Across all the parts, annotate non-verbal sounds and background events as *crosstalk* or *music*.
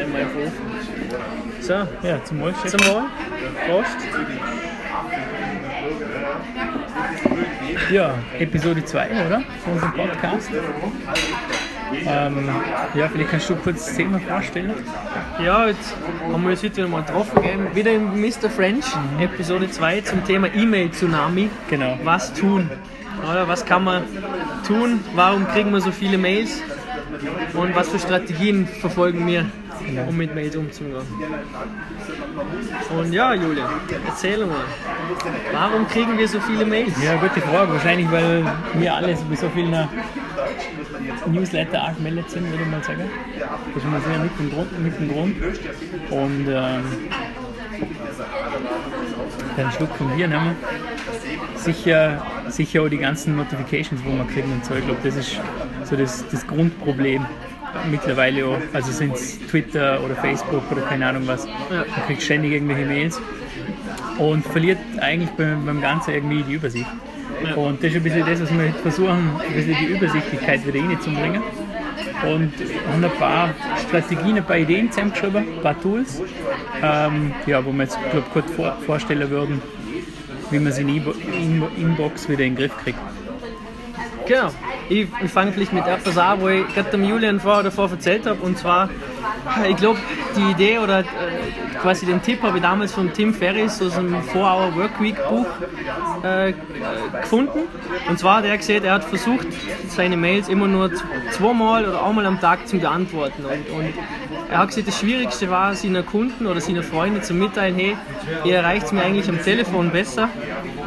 in meinem Buch. So, Ja, zum Wohl. Zum Wohl. Prost. Ja, Episode 2, oder? Von unserem Podcast. Ähm, ja, vielleicht kannst du kurz das Thema vorstellen. Ja, jetzt haben wir uns heute wieder mal getroffen. Gell? Wieder im Mr. French, Episode 2 zum Thema E-Mail-Tsunami. Genau. Was tun? Oder was kann man tun? Warum kriegen wir so viele Mails? Und was für Strategien verfolgen wir, um mit Mails umzugehen? Und ja, Julian, erzähl mal. Warum kriegen wir so viele Mails? Ja, gute Frage. Wahrscheinlich, weil wir alle so vielen Newsletter angemeldet sind, würde ich mal sagen. Das ist mal sehr mit dem Grund. Mit dem Grund. Und ähm, einen Schluck von Bier nehmen. Sicher, sicher auch die ganzen Notifications, wo man kriegen und so. Ich glaube, das ist so das, das Grundproblem mittlerweile auch. Also sind es Twitter oder Facebook oder keine Ahnung was. Man kriegt ständig irgendwelche Mails und verliert eigentlich beim, beim Ganzen irgendwie die Übersicht. Und das ist ein bisschen das, was wir versuchen, ein bisschen die Übersichtlichkeit wieder reinzubringen. Und haben ein paar Strategien, ein paar Ideen zusammengeschrieben, ein paar Tools, ähm, ja, wo wir jetzt glaub, kurz vor, vorstellen würden, wie man sie in Inbox wieder in den Griff kriegt. Genau. Ich, ich fange vielleicht mit etwas an, wo ich gerade dem Julian vorher davor erzählt habe. Und zwar, ich glaube, die Idee oder äh, quasi den Tipp habe ich damals von Tim Ferriss aus dem 4-Hour Workweek Buch äh, gefunden. Und zwar hat er gesagt, er hat versucht, seine Mails immer nur zweimal oder einmal am Tag zu beantworten. Und, und er hat gesagt, das Schwierigste war, seinen Kunden oder seinen Freunden zu mitteilen, hey, ihr erreicht mir eigentlich am Telefon besser,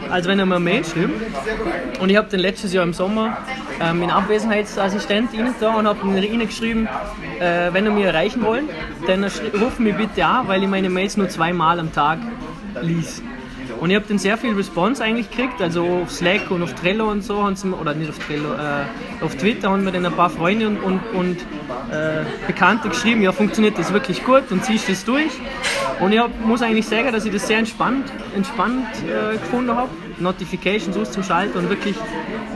als wenn er mir eine Mail schreibt. Und ich habe den letztes Jahr im Sommer ähm, einen Abwesenheitsassistent rein da und habe ihnen geschrieben, äh, wenn ihr mich erreichen wollt, dann ruft mich bitte an, weil ich meine Mails nur zweimal am Tag lies. Und ich habe dann sehr viel Response eigentlich gekriegt, also auf Slack und auf Trello und so, haben sie, oder nicht auf Trello, äh, auf Twitter haben mir dann ein paar Freunde und, und, und äh, Bekannte geschrieben, ja funktioniert das wirklich gut und ziehst das durch. Und ich hab, muss eigentlich sagen, dass ich das sehr entspannt, entspannt äh, gefunden habe, Notifications auszuschalten und wirklich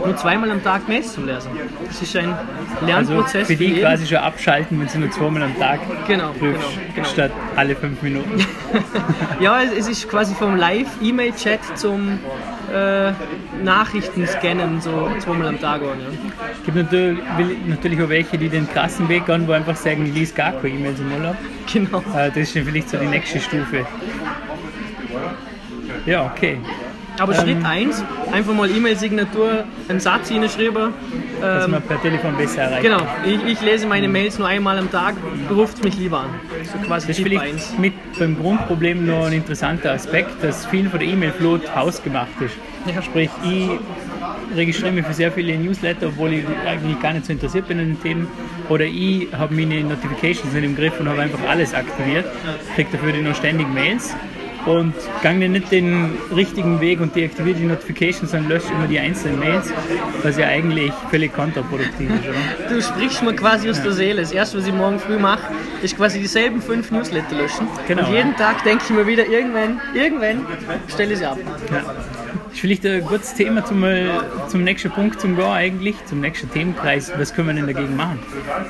nur zweimal am Tag Mails zu lesen. Das ist ein Also Lernprozess für die jeden. quasi schon abschalten, wenn sie nur zweimal am Tag Genau, prüfst, genau, genau. statt alle fünf Minuten. *laughs* Ja, es ist quasi vom Live-E-Mail-Chat zum äh, Nachrichten-Scannen so zweimal am Tag. An, ja. Es gibt natürlich, natürlich auch welche, die den krassen Weg gehen, wo einfach sagen, ich lese gar keine E-Mails im Urlaub. Genau. Äh, Das ist vielleicht so die nächste Stufe. Ja, okay. Aber Ähm. Schritt 1, einfach mal E-Mail-Signatur, einen Satz hinschreiben. Dass Ähm, man per Telefon besser erreicht. genau, ich, ich lese meine Mails nur einmal am Tag, ruft mich lieber an. So quasi Das ist Tipp vielleicht 1. mit beim Grundproblem noch ein interessanter Aspekt, dass viel von der E-Mail-Flut hausgemacht ist. Ja. Sprich, ich registriere mich für sehr viele Newsletter, obwohl ich eigentlich gar nicht so interessiert bin an den Themen. Oder ich habe meine Notifications nicht im Griff und habe einfach alles aktiviert, kriege dafür dann noch ständig Mails und gehe dann nicht den richtigen Weg und deaktiviere die Notifications, sondern lösche immer die einzelnen Mails, was ja eigentlich völlig kontraproduktiv ist. Oder? Du sprichst mir quasi aus der Seele. Das erste, was ich morgen früh mache, ist quasi dieselben fünf Newsletter löschen. Genau, Und jeden Tag denke ich mir wieder, irgendwann, irgendwann stelle ich sie ab. Ja. Ist vielleicht ein gutes Thema zum, zum nächsten Punkt zum Gehen eigentlich, zum nächsten Themenkreis. Was können wir denn dagegen machen?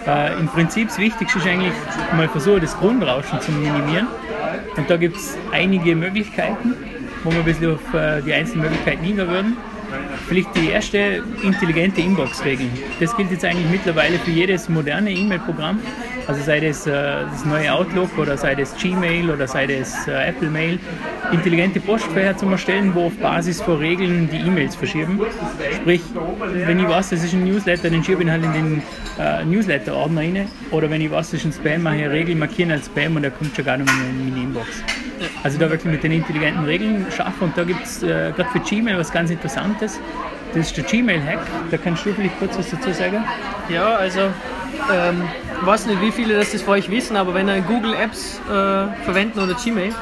Äh, Im Prinzip das Wichtigste ist eigentlich mal versuchen, das Grundrauschen zu minimieren. Und da gibt es einige Möglichkeiten, wo wir ein bisschen auf äh, die einzelnen Möglichkeiten hingehen würden. Vielleicht die erste intelligente Inbox-Regel. Das gilt jetzt eigentlich mittlerweile für jedes moderne E-Mail-Programm. Also sei das äh, das neue Outlook oder sei das Gmail oder sei das äh, Apple Mail. Intelligente Postfächer zum Erstellen, wo auf Basis von Regeln die E-Mails verschieben. Sprich, wenn ich weiß, das ist ein Newsletter, dann schiebe ich halt in den äh, Newsletter-Ordner rein. Oder wenn ich weiß, das ist ein Spam, mache ich eine Regel, markieren als Spam und der kommt schon gar nicht mehr in meine Inbox. Also da wirklich mit den intelligenten Regeln schaffen. Und da gibt es äh, gerade für Gmail was ganz Interessantes. Das ist der Gmail-Hack. Da kannst du vielleicht kurz was dazu sagen. Ja, also ähm, ich weiß nicht, wie viele das, das von euch wissen, aber wenn ihr Google Apps äh, verwenden oder Gmail,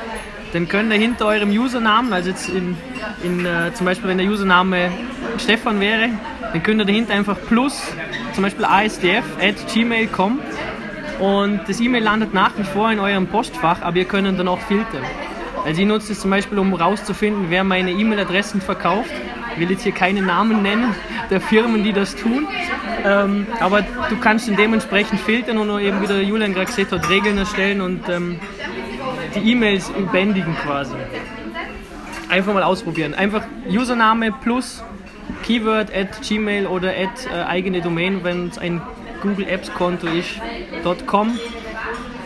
dann könnt ihr hinter eurem Usernamen, also jetzt in, in äh, zum Beispiel wenn der Username Stefan wäre, dann könnt ihr dahinter einfach plus, zum Beispiel asdf at gmail.com und das E-Mail landet nach wie vor in eurem Postfach, aber ihr könnt dann auch filtern. Also ich nutze es zum Beispiel, um herauszufinden, wer meine E-Mail-Adressen verkauft. Ich will jetzt hier keine Namen nennen, der Firmen, die das tun. Ähm, aber du kannst ihn dementsprechend filtern und eben, wie der Julian gerade gesagt hat, Regeln erstellen und ähm, die E-Mails bändigen quasi. Einfach mal ausprobieren. Einfach Username plus Keyword at Gmail oder at äh, eigene Domain, wenn es ein Google Apps Konto ist, .com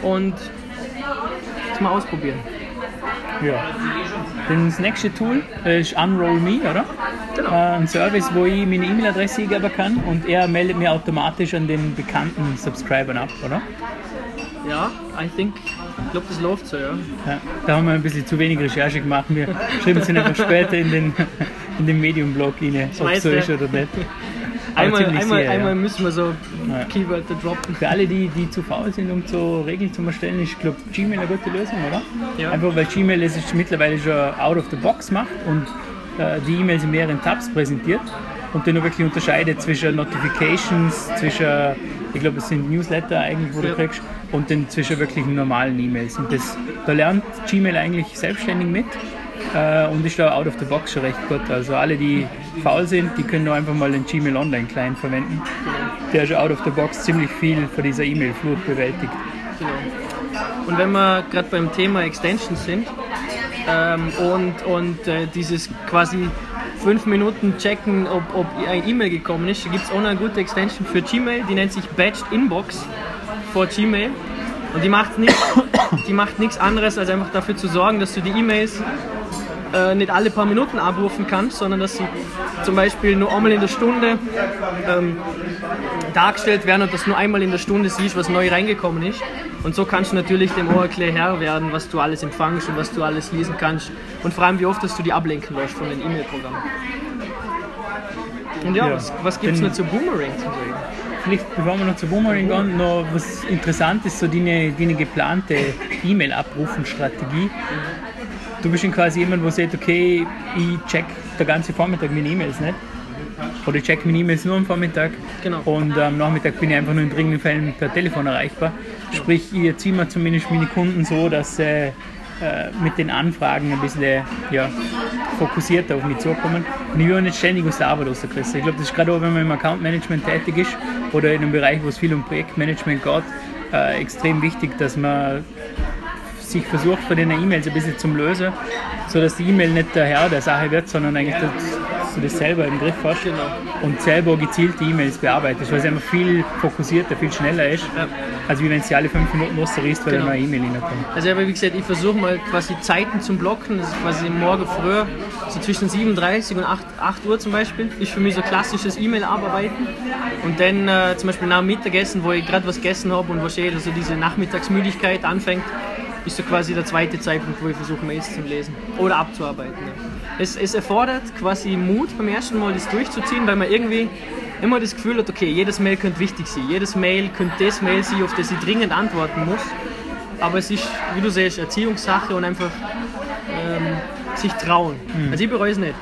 und das mal ausprobieren. Ja. Das nächste Tool ist Unroll Me, oder? Genau. Äh, ein Service, wo ich meine E-Mail-Adresse eingeben kann und er meldet mir automatisch an den bekannten Subscribern ab, oder? Ja, I think, ich glaube, das läuft so, ja. ja. Da haben wir ein bisschen zu wenig Recherche gemacht. Wir schreiben es einfach später in den, in den Medium-Blog rein, ob es so ist oder nicht. einmal, einmal, sehr, einmal ja. müssen wir so ja. Keywörter droppen. Für alle, die, die zu faul sind, um so Regeln zu erstellen, ist, glaube Gmail eine gute Lösung, oder? Ja. Einfach weil Gmail es mittlerweile schon out of the box macht und die E-Mails in mehreren Tabs präsentiert und dann wirklich unterscheidet zwischen Notifications, zwischen, ich glaube, es sind Newsletter eigentlich, wo du kriegst, und dann zwischen wirklich normalen E-Mails. Und das, da lernt Gmail eigentlich selbstständig mit äh, und ist da out of the box schon recht gut. Also alle, die faul sind, die können einfach mal den Gmail Online Client verwenden. Der schon out of the box ziemlich viel von dieser E-Mail-Flut bewältigt. Genau. Und wenn wir gerade beim Thema Extensions sind ähm, und, und äh, dieses quasi fünf Minuten checken, ob, ob ein E-Mail gekommen ist, gibt es auch eine gute Extension für Gmail, die nennt sich Batched Inbox for Gmail. Und *coughs* die macht nichts anderes, als einfach dafür zu sorgen, dass du die E-Mails äh, nicht alle paar Minuten abrufen kannst, sondern dass sie zum Beispiel nur einmal in der Stunde ähm, dargestellt werden und dass nur einmal in der Stunde siehst, was neu reingekommen ist. Und so kannst du natürlich dem Oracle Herr werden, was du alles empfangst und was du alles lesen kannst. Und vor allem, wie oft dass du die ablenken lässt von den E-Mail-Programmen. Und ja, ja. was, was gibt es noch zu Boomerang zu sagen? Vielleicht, bevor wir noch zu Boomerang gehen, noch was interessant ist, so deine, deine geplante E-Mail-Abrufen-Strategie du bist dann quasi jemand, der sagt, okay, ich check den ganzen Vormittag meine E-Mails nicht. Oder ich check meine E-Mails nur am Vormittag. Genau. Und am Nachmittag bin ich einfach nur in dringenden Fällen per Telefon erreichbar. Sprich, ich erziehe mir zumindest meine Kunden so, dass sie äh, mit den Anfragen ein bisschen ja, fokussierter auf mich zukommen. Und ich will nicht ständig aus der Arbeit rausgerissen. Ich glaube, das ist gerade auch, wenn man im Account Management tätig ist oder in einem Bereich, wo es viel um Projektmanagement geht, äh, extrem wichtig, dass man sich versucht, von den E-Mails ein bisschen zu lösen, sodass die E-Mail nicht der Herr der Sache wird, sondern eigentlich dass du das selber im Griff hast genau. und selber gezielt die E-Mails bearbeitest, weil es einfach viel fokussierter, viel schneller ist, ja. als wenn sie alle fünf Minuten rausriest, weil genau. eine E-Mail reinkommt. Also aber wie gesagt, ich versuche mal quasi Zeiten zum Blocken, das ist quasi morgen früh, so zwischen 7.30 und 8, 8 Uhr zum Beispiel, ist für mich so klassisches E-Mail-Abarbeiten und dann äh, zum Beispiel nach dem Mittagessen, wo ich gerade was gegessen habe und wo schon also diese Nachmittagsmüdigkeit anfängt, ist so quasi der zweite Zeitpunkt, wo ich versuche, Mails zu lesen oder abzuarbeiten. Ja. Es, es erfordert quasi Mut beim ersten Mal, das durchzuziehen, weil man irgendwie immer das Gefühl hat, okay, jedes Mail könnte wichtig sein, jedes Mail könnte das Mail sein, auf das ich dringend antworten muss. Aber es ist, wie du siehst, Erziehungssache und einfach ähm, sich trauen. Mhm. Also ich bereue es nicht.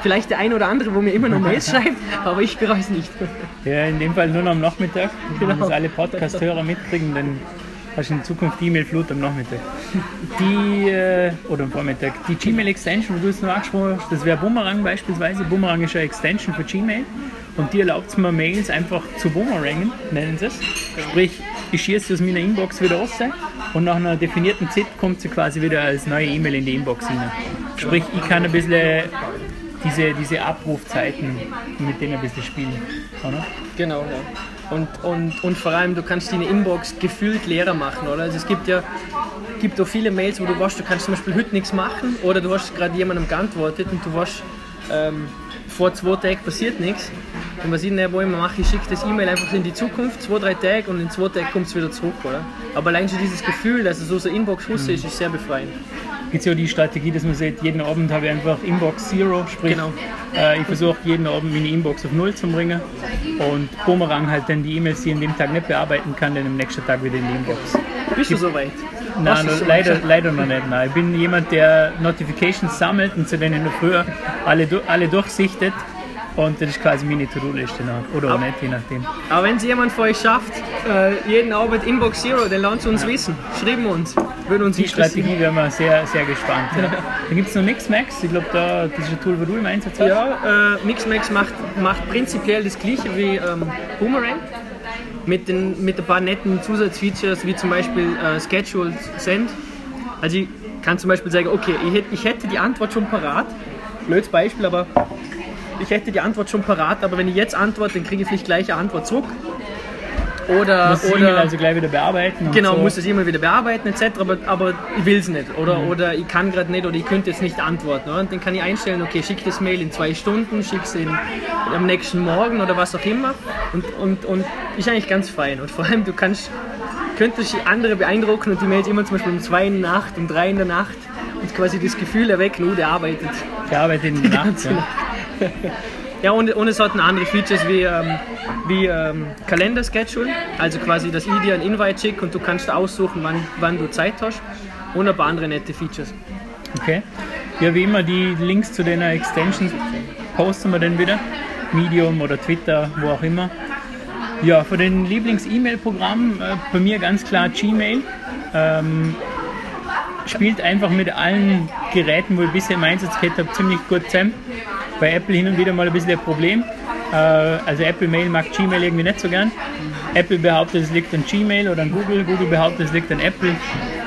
Vielleicht der ein oder andere, wo mir immer noch Mails *laughs* schreibt, aber ich bereue es nicht. Ja, in dem Fall nur noch am Nachmittag, genau. wenn das alle Podcast-Hörer mitkriegen, dann hast in Zukunft E-Mail-Flut am Nachmittag. Die, äh, oder am Vormittag, die Gmail-Extension, wo du es noch angesprochen hast, das wäre Boomerang beispielsweise. Boomerang ist eine Extension für Gmail und die erlaubt es mir Mails einfach zu boomerangen, nennen sie es. Sprich, ich schieße aus meiner Inbox wieder raus und nach einer definierten Zeit kommt sie quasi wieder als neue E-Mail in die Inbox hinein. Sprich, ich kann ein bisschen diese, diese Abrufzeiten mit denen ein bisschen spielen. Oder? Genau, ja. Und, und, und vor allem, du kannst deine Inbox gefühlt leerer machen, oder? Also es gibt ja gibt auch viele Mails, wo du weißt, du kannst zum Beispiel heute nichts machen oder du hast gerade jemandem geantwortet und du weißt, ähm, vor zwei Tagen passiert nichts. Und was ich nicht wollen mache, ich schicke das E-Mail einfach in die Zukunft, zwei, drei Tage und in zwei Tagen kommt es wieder zurück, oder? Aber allein schon dieses Gefühl, dass es so eine Inbox mhm. ist, ist sehr befreiend gibt es ja die Strategie, dass man sagt, jeden Abend habe ich einfach Inbox Zero, sprich genau. äh, ich versuche jeden Abend meine Inbox auf Null zu bringen und Boomerang halt dann die E-Mails, die ich an dem Tag nicht bearbeiten kann, dann am nächsten Tag wieder in die Inbox. Bist du soweit? Nein, no, leider, leider noch nicht. Nein. Ich bin jemand, der Notifications sammelt und zu denen nur früher alle, alle durchsichtet Und das ist quasi meine To-Do-Liste. Oder auch nicht, je nachdem. Aber wenn es jemand von euch schafft, äh, jeden Abend Inbox Zero, dann lasst uns wissen. Schreiben uns. Würde uns Die. Strategie wären wir sehr, sehr gespannt. Ja. *laughs* Dann gibt es noch Mixmax. Ich glaube, da, das ist ein Tool, wo du im Einsatz hast. Ja, äh, Mixmax macht, macht prinzipiell das gleiche wie ähm, Boomerang. Mit, den, mit ein paar netten Zusatzfeatures, wie zum Beispiel äh, Scheduled Send. Also ich kann zum Beispiel sagen, okay, ich hätte, ich hätte die Antwort schon parat. Blödes Beispiel, aber ich hätte die Antwort schon parat, aber wenn ich jetzt antworte, dann kriege ich vielleicht gleich eine Antwort zurück. Oder, Muss oder also gleich wieder bearbeiten. Genau, so. muss das immer wieder bearbeiten etc., aber, aber ich will es nicht. Oder, oder ich kann gerade nicht oder ich könnte jetzt nicht antworten. Oder? Und dann kann ich einstellen, okay, schick das Mail in zwei Stunden, schick es am nächsten Morgen oder was auch immer. Und, und, und ist eigentlich ganz fein. Und vor allem, du kannst, könntest andere beeindrucken und die Mails immer zum Beispiel um zwei in der Nacht, um drei in der Nacht und quasi das Gefühl erwecken, oh, der arbeitet. Der arbeitet in der *laughs* Nacht. Ja. Ja, und, und es hat andere Features wie, ähm, wie ähm, Kalender-Schedule, also quasi, dass ich dir ein Invite schicke und du kannst aussuchen, wann, wann du Zeit hast. Und ein paar andere nette Features. Okay. Ja, wie immer, die Links zu den Extensions posten wir dann wieder. Medium oder Twitter, wo auch immer. Ja, von den Lieblings-E-Mail-Programmen, äh, bei mir ganz klar Gmail. Ähm, spielt einfach mit allen Geräten, wo ich bisher im Einsatz gehabt habe, ziemlich gut zusammen. Bei Apple hin und wieder mal ein bisschen ein Problem. Äh, also Apple Mail mag Gmail irgendwie nicht so gern. Apple behauptet, es liegt an Gmail oder an Google. Google behauptet, es liegt an Apple.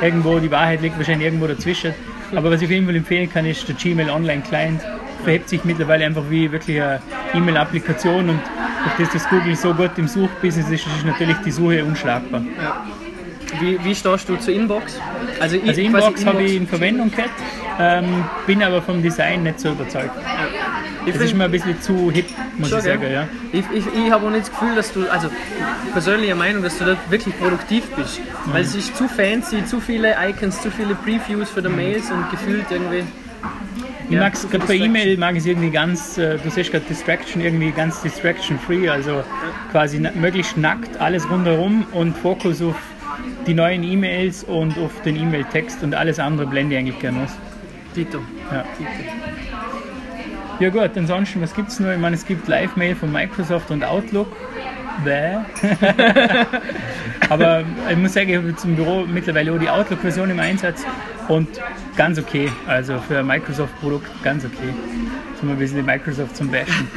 Irgendwo, die Wahrheit liegt wahrscheinlich irgendwo dazwischen. Aber was ich auf jeden Fall empfehlen kann, ist der Gmail Online Client. Verhebt sich mittlerweile einfach wie wirklich eine E-Mail-Applikation und durch das, dass Google so gut im Suchbusiness ist, ist natürlich die Suche unschlagbar. Wie, wie stehst du zur Inbox? Also, ich, Also quasi Inbox habe ich in Verwendung gehabt, ähm, bin aber vom Design nicht so überzeugt. ich Das ist mir ein bisschen zu hip, muss Schon, ich sagen. gell? Ja. Ich, ich, ich habe auch nicht das Gefühl, dass du, also persönliche Meinung, dass du da wirklich produktiv bist. Weil es ist zu fancy, zu viele Icons, zu viele Previews für die Mails und gefühlt irgendwie. Ich Ja, mag es gerade bei. E-Mail, mag ich es irgendwie ganz, äh, du siehst gerade Distraction, irgendwie ganz distraction-free, also quasi na möglichst nackt, alles rundherum und Fokus auf die neuen E-Mails und auf den E-Mail-Text und alles andere blende ich eigentlich gerne aus. Tito. Ja. ja gut, ansonsten, was gibt es noch? Ich meine, es gibt Live-Mail von Microsoft und Outlook. Bäh. *laughs* Aber ich muss sagen, ich habe zum Büro mittlerweile auch die Outlook-Version im Einsatz und ganz okay. Also für ein Microsoft-Produkt ganz okay. Wir ein bisschen die Microsoft zum Bashen.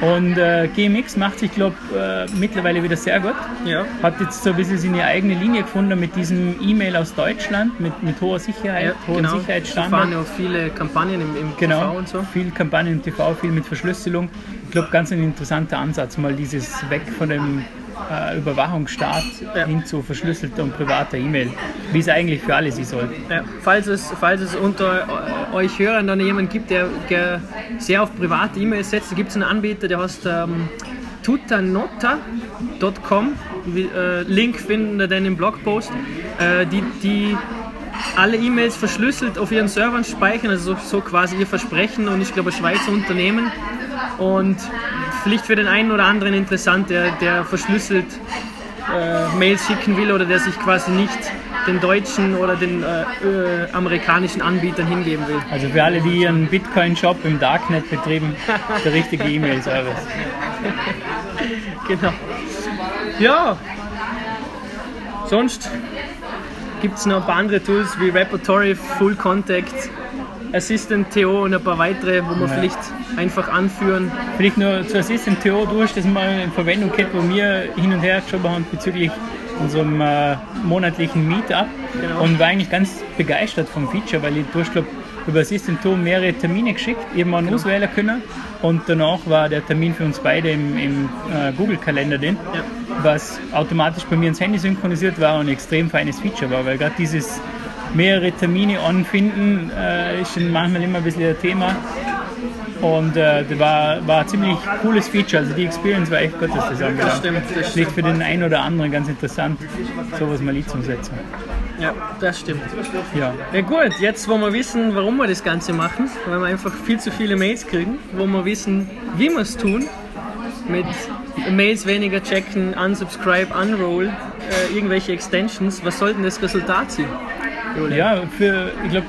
Und äh, GMX macht sich, glaube äh, mittlerweile wieder sehr gut. Ja. Hat jetzt so ein bisschen seine eigene Linie gefunden mit diesem E-Mail aus Deutschland, mit, mit hoher Sicherheit, Ja, hohen genau. Sicherheitsstandard. fahren ja auch viele Kampagnen im, im Genau, TV und so. viel Kampagnen im TV, viel mit Verschlüsselung. Ich glaube, ganz ein interessanter Ansatz, mal dieses weg von dem äh, Überwachungsstaat Ja. hin zu verschlüsselter und privater E-Mail, wie es eigentlich für alle sein soll. Ja, falls, es, falls es unter äh, euch Hörern dann jemand gibt, der, der sehr auf private E-Mails setzt, gibt es einen Anbieter, der heißt ähm, tutanota.com. Äh, Link finden wir dann im Blogpost. Äh, die, die alle E-Mails verschlüsselt auf ihren Servern speichern, also so, so quasi ihr Versprechen und ich glaube ein Schweizer Unternehmen. Und vielleicht für den einen oder anderen interessant, der, der verschlüsselt äh, Mails schicken will oder der sich quasi nicht den deutschen oder den äh, äh, amerikanischen Anbietern hingeben will. Also für alle, die ihren Bitcoin-Shop im Darknet betrieben, der richtige E-Mail-Service. *laughs* Genau. Ja. Sonst gibt es noch ein paar andere Tools wie Repertory, Full Contact, Assistant TO und ein paar weitere, wo wir Ja. vielleicht einfach anführen. Vielleicht nur zu Assistant Theo, du hast das mal in Verwendung gehabt, wo wir hin und her geschoben haben bezüglich unserem äh, monatlichen Meetup Genau. und war eigentlich ganz begeistert vom Feature, weil ich du hast, glaub, über Assistant Theo mehrere Termine geschickt, eben Genau. einen auswählen können und danach war der Termin für uns beide im, im äh, Google-Kalender drin, Ja. was automatisch bei mir ins Handy synchronisiert war und ein extrem feines Feature war, weil gerade dieses mehrere Termine anfinden äh, ist schon manchmal immer ein bisschen ein Thema. Und äh, das war, war ein ziemlich cooles Feature. Also die Experience war echt gut, dass das angelangt. stimmt, das Vielleicht für den einen oder anderen ganz interessant, sowas mal einzusetzen. Ja, das stimmt. Ja. Ja gut, jetzt wo wir wissen, warum wir das Ganze machen, weil wir einfach viel zu viele Mails kriegen, wo wir wissen, wie wir es tun, mit Mails weniger checken, unsubscribe, unroll, äh, irgendwelche Extensions, was soll denn das Resultat sein? Julian? ja, für, ich glaube,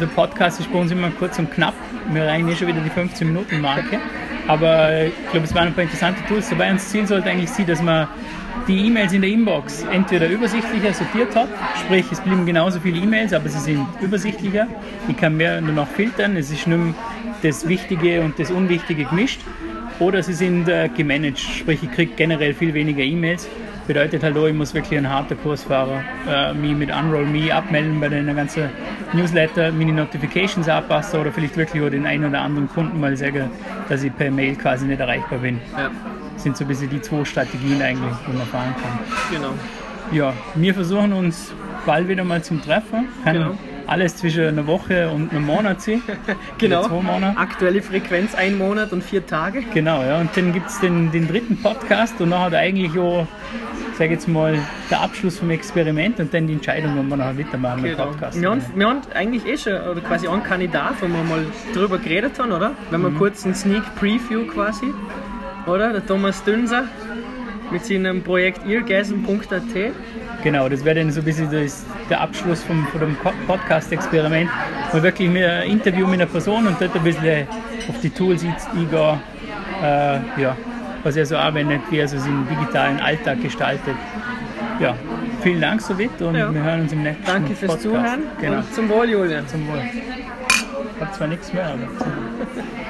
der Podcast ist bei uns immer kurz und knapp. Wir erreichen eh schon wieder die 15-Minuten-Marke. Aber ich glaube, es waren ein paar interessante Tools dabei und Ziel sollte eigentlich sein, dass man die E-Mails in der Inbox entweder übersichtlicher sortiert hat, sprich es blieben genauso viele E-Mails, aber sie sind übersichtlicher. Ich kann mehr nur noch filtern, es ist nicht das Wichtige und das Unwichtige gemischt. Oder sie sind äh, gemanagt, sprich ich kriege generell viel weniger E-Mails. Bedeutet auch, ich muss wirklich ein harter Kursfahrer äh, mich mit Unroll Me abmelden bei den ganzen Newsletter, meine Notifications anpassen oder vielleicht wirklich auch den einen oder anderen Kunden mal sagen, dass ich per Mail quasi nicht erreichbar bin. Ja, Das sind so ein bisschen die zwei Strategien eigentlich, die man fahren kann. genau. Ja, wir versuchen uns bald wieder mal zum Treffen. Kann Genau. Alles zwischen einer Woche und einem Monat sein. *laughs* Genau. Zwei Monate. Aktuelle Frequenz ein Monat und vier Tage. Genau, ja. Und dann gibt es den, den dritten Podcast und nachher eigentlich auch, sag jetzt mal, der Abschluss vom Experiment und dann die Entscheidung, ob wir nachher weitermachen mit dem Genau. Podcast. Wir haben, wir haben eigentlich eh schon oder quasi einen Kandidat, wo wir mal drüber geredet haben, oder? Wenn wir kurz einen Sneak Preview quasi, oder? Der Thomas Dünser mit seinem Projekt eargasm.at. Genau, das wäre dann so ein bisschen das, der Abschluss vom, von dem Podcast-Experiment. Mal wirklich mit ein Interview mit einer Person und dort ein bisschen auf die Tools eingehen, äh, ja, was er so anwendet, wie er so seinen digitalen Alltag gestaltet. Ja, vielen Dank soweit und Ja. wir hören uns im nächsten Danke fürs Podcast. Zuhören Genau, und zum Wohl, Julian. zum Wohl. Ich habe zwar nichts mehr, aber. *laughs*